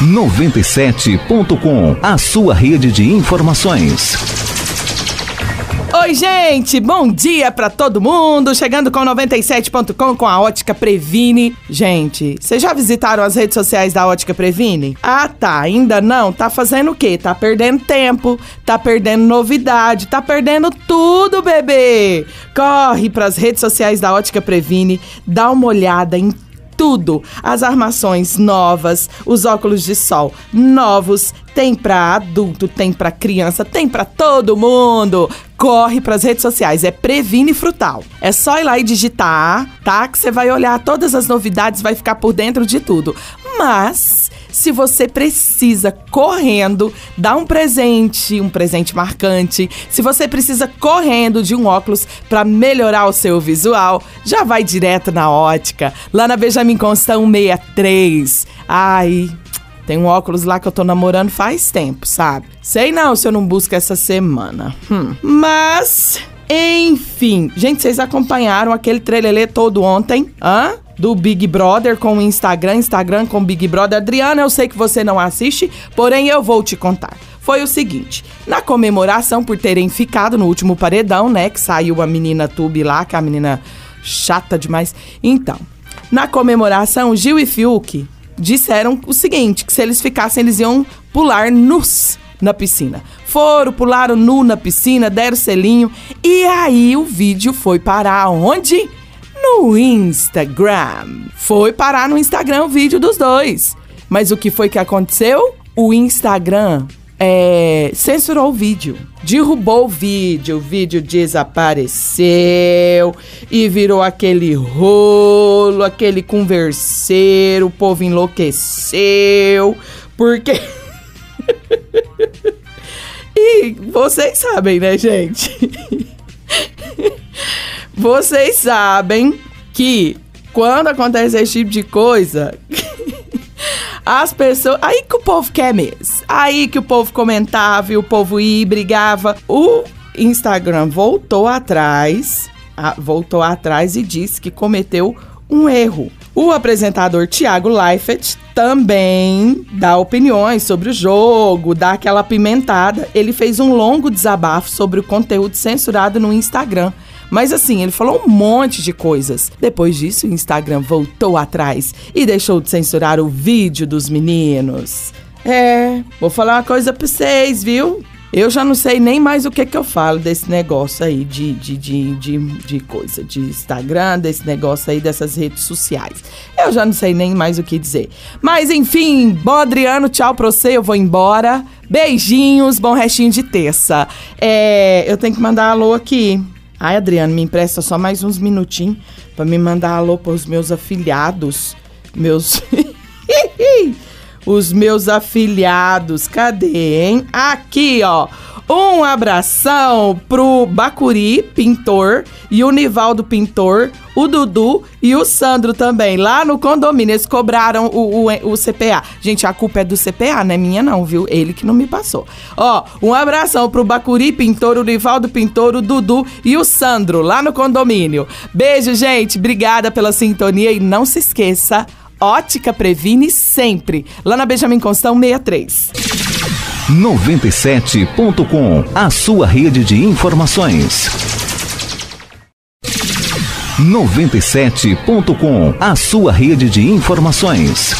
97.com, a sua rede de informações. Oi, gente! Bom dia pra todo mundo! Chegando com 97.com com a Ótica Previne. Gente, vocês já visitaram as redes sociais da Ótica Previne? Ah, tá. Ainda não? Tá fazendo o quê? Tá perdendo tempo, tá perdendo novidade, tá perdendo tudo, bebê! Corre pras redes sociais da Ótica Previne, dá uma olhada em tudo. As armações novas, os óculos de sol novos, tem para adulto, tem para criança, tem para todo mundo. Corre para as redes sociais, é Previne Frutal. É só ir lá e digitar, tá? Que você vai olhar todas as novidades, vai ficar por dentro de tudo. Mas se você precisa correndo dar um presente, um presente marcante, se você precisa correndo de um óculos para melhorar o seu visual, já vai direto na ótica, lá na Benjamin Constant 163. Ai, tem um óculos lá que eu tô namorando faz tempo, sabe? Sei não se eu não busco essa semana. Hum. Mas, enfim. Gente, vocês acompanharam aquele trelelê todo ontem? Hã? Do Big Brother com o Instagram, Instagram com Big Brother. Adriana, eu sei que você não assiste, porém eu vou te contar. Foi o seguinte, na comemoração por terem ficado no último paredão, né, que saiu a menina Tube lá, que é a menina chata demais. Então, na comemoração, Gil e Fiuk disseram o seguinte: que se eles ficassem, eles iam pular nus na piscina. Foram, pularam nu na piscina, deram selinho. E aí o vídeo foi parar onde? No Instagram. Foi parar no Instagram o vídeo dos dois. Mas o que foi que aconteceu? O Instagram é, censurou o vídeo, derrubou o vídeo, o vídeo desapareceu e virou aquele rolo, aquele converseiro, o povo enlouqueceu, porque. e vocês sabem, né, gente? vocês sabem que quando acontece esse tipo de coisa. As pessoas. Aí que o povo quer mesmo. Aí que o povo comentava e o povo ia e brigava. O Instagram voltou atrás. voltou atrás e disse que cometeu um erro. O apresentador Thiago Leifert também dá opiniões sobre o jogo, dá aquela pimentada. Ele fez um longo desabafo sobre o conteúdo censurado no Instagram. Mas assim, ele falou um monte de coisas. Depois disso, o Instagram voltou atrás e deixou de censurar o vídeo dos meninos. É, vou falar uma coisa pra vocês, viu? Eu já não sei nem mais o que que eu falo desse negócio aí de, de, de, de, de coisa, de Instagram, desse negócio aí dessas redes sociais. Eu já não sei nem mais o que dizer. Mas enfim, bom Adriano, tchau pra você, eu vou embora. Beijinhos, bom restinho de terça. É, eu tenho que mandar alô aqui. Ai, Adriano, me empresta só mais uns minutinhos para me mandar alô para os meus afiliados. Meus. os meus afiliados. Cadê, hein? Aqui, ó. Um abração pro Bacuri Pintor e o Nivaldo Pintor, o Dudu e o Sandro também, lá no condomínio. Eles cobraram o, o, o, CPA. Gente, a culpa é do CPA, não é minha não, viu? Ele que não me passou. Ó, um abração pro Bacuri Pintor, o Nivaldo Pintor, o Dudu e o Sandro, lá no condomínio. Beijo, gente. Obrigada pela sintonia e não se esqueça, Ótica Previne sempre, lá na Benjamin Constão 63. 97.com, a sua rede de informações. 97.com, a sua rede de informações.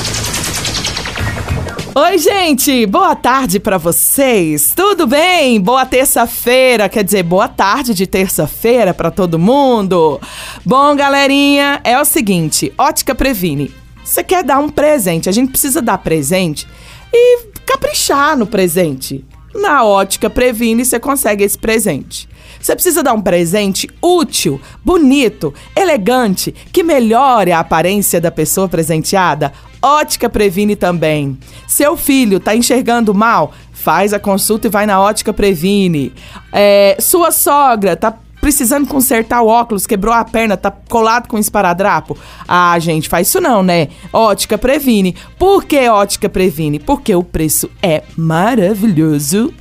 Oi, gente, boa tarde para vocês. Tudo bem? Boa terça-feira, quer dizer, boa tarde de terça-feira para todo mundo. Bom, galerinha, é o seguinte, Ótica Previne. Você quer dar um presente? A gente precisa dar presente e caprichar no presente. Na ótica Previne você consegue esse presente. Você precisa dar um presente útil, bonito, elegante, que melhore a aparência da pessoa presenteada? Ótica Previne também. Seu filho está enxergando mal? Faz a consulta e vai na Ótica Previne. É, sua sogra está precisando consertar o óculos, quebrou a perna, tá colado com esparadrapo. Ah, gente, faz isso não, né? Ótica Previne. Por que Ótica Previne? Porque o preço é maravilhoso.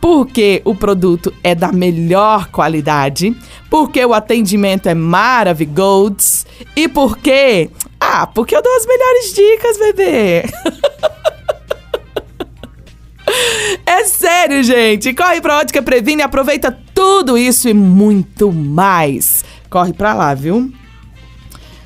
Porque o produto é da melhor qualidade, porque o atendimento é maravilhoso e porque. Ah, porque eu dou as melhores dicas, bebê! Sério, gente. Corre pra Ótica Previne e aproveita tudo isso e muito mais. Corre pra lá, viu?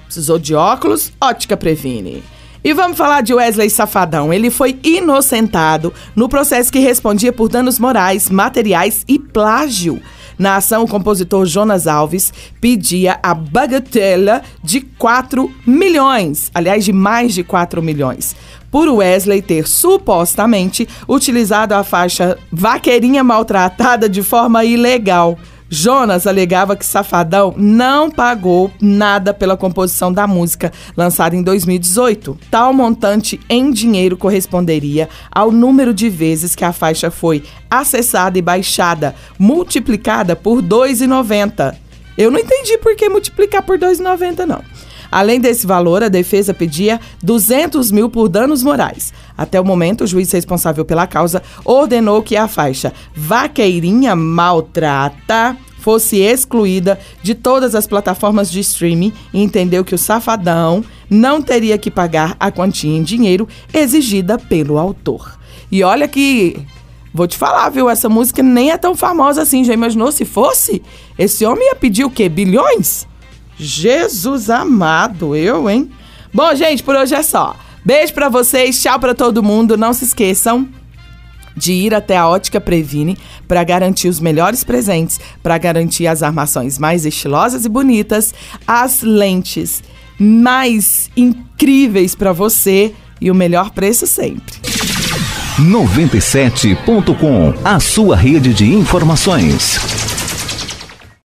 Precisou de óculos? Ótica Previne. E vamos falar de Wesley Safadão. Ele foi inocentado no processo que respondia por danos morais, materiais e plágio. Na ação, o compositor Jonas Alves pedia a bagatela de 4 milhões, aliás, de mais de 4 milhões, por Wesley ter supostamente utilizado a faixa Vaqueirinha Maltratada de forma ilegal. Jonas alegava que Safadão não pagou nada pela composição da música, lançada em 2018. Tal montante em dinheiro corresponderia ao número de vezes que a faixa foi acessada e baixada, multiplicada por R$ 2,90. Eu não entendi por que multiplicar por R$ 2,90, não. Além desse valor, a defesa pedia 200 mil por danos morais. Até o momento, o juiz responsável pela causa ordenou que a faixa Vaqueirinha Maltrata fosse excluída de todas as plataformas de streaming e entendeu que o safadão não teria que pagar a quantia em dinheiro exigida pelo autor. E olha que Vou te falar, viu? Essa música nem é tão famosa assim. Já imaginou se fosse? Esse homem ia pedir o quê? Bilhões? Jesus amado, eu, hein? Bom, gente, por hoje é só. Beijo para vocês, tchau para todo mundo. Não se esqueçam de ir até a Ótica Previne para garantir os melhores presentes, para garantir as armações mais estilosas e bonitas, as lentes mais incríveis para você e o melhor preço sempre. 97.com, a sua rede de informações.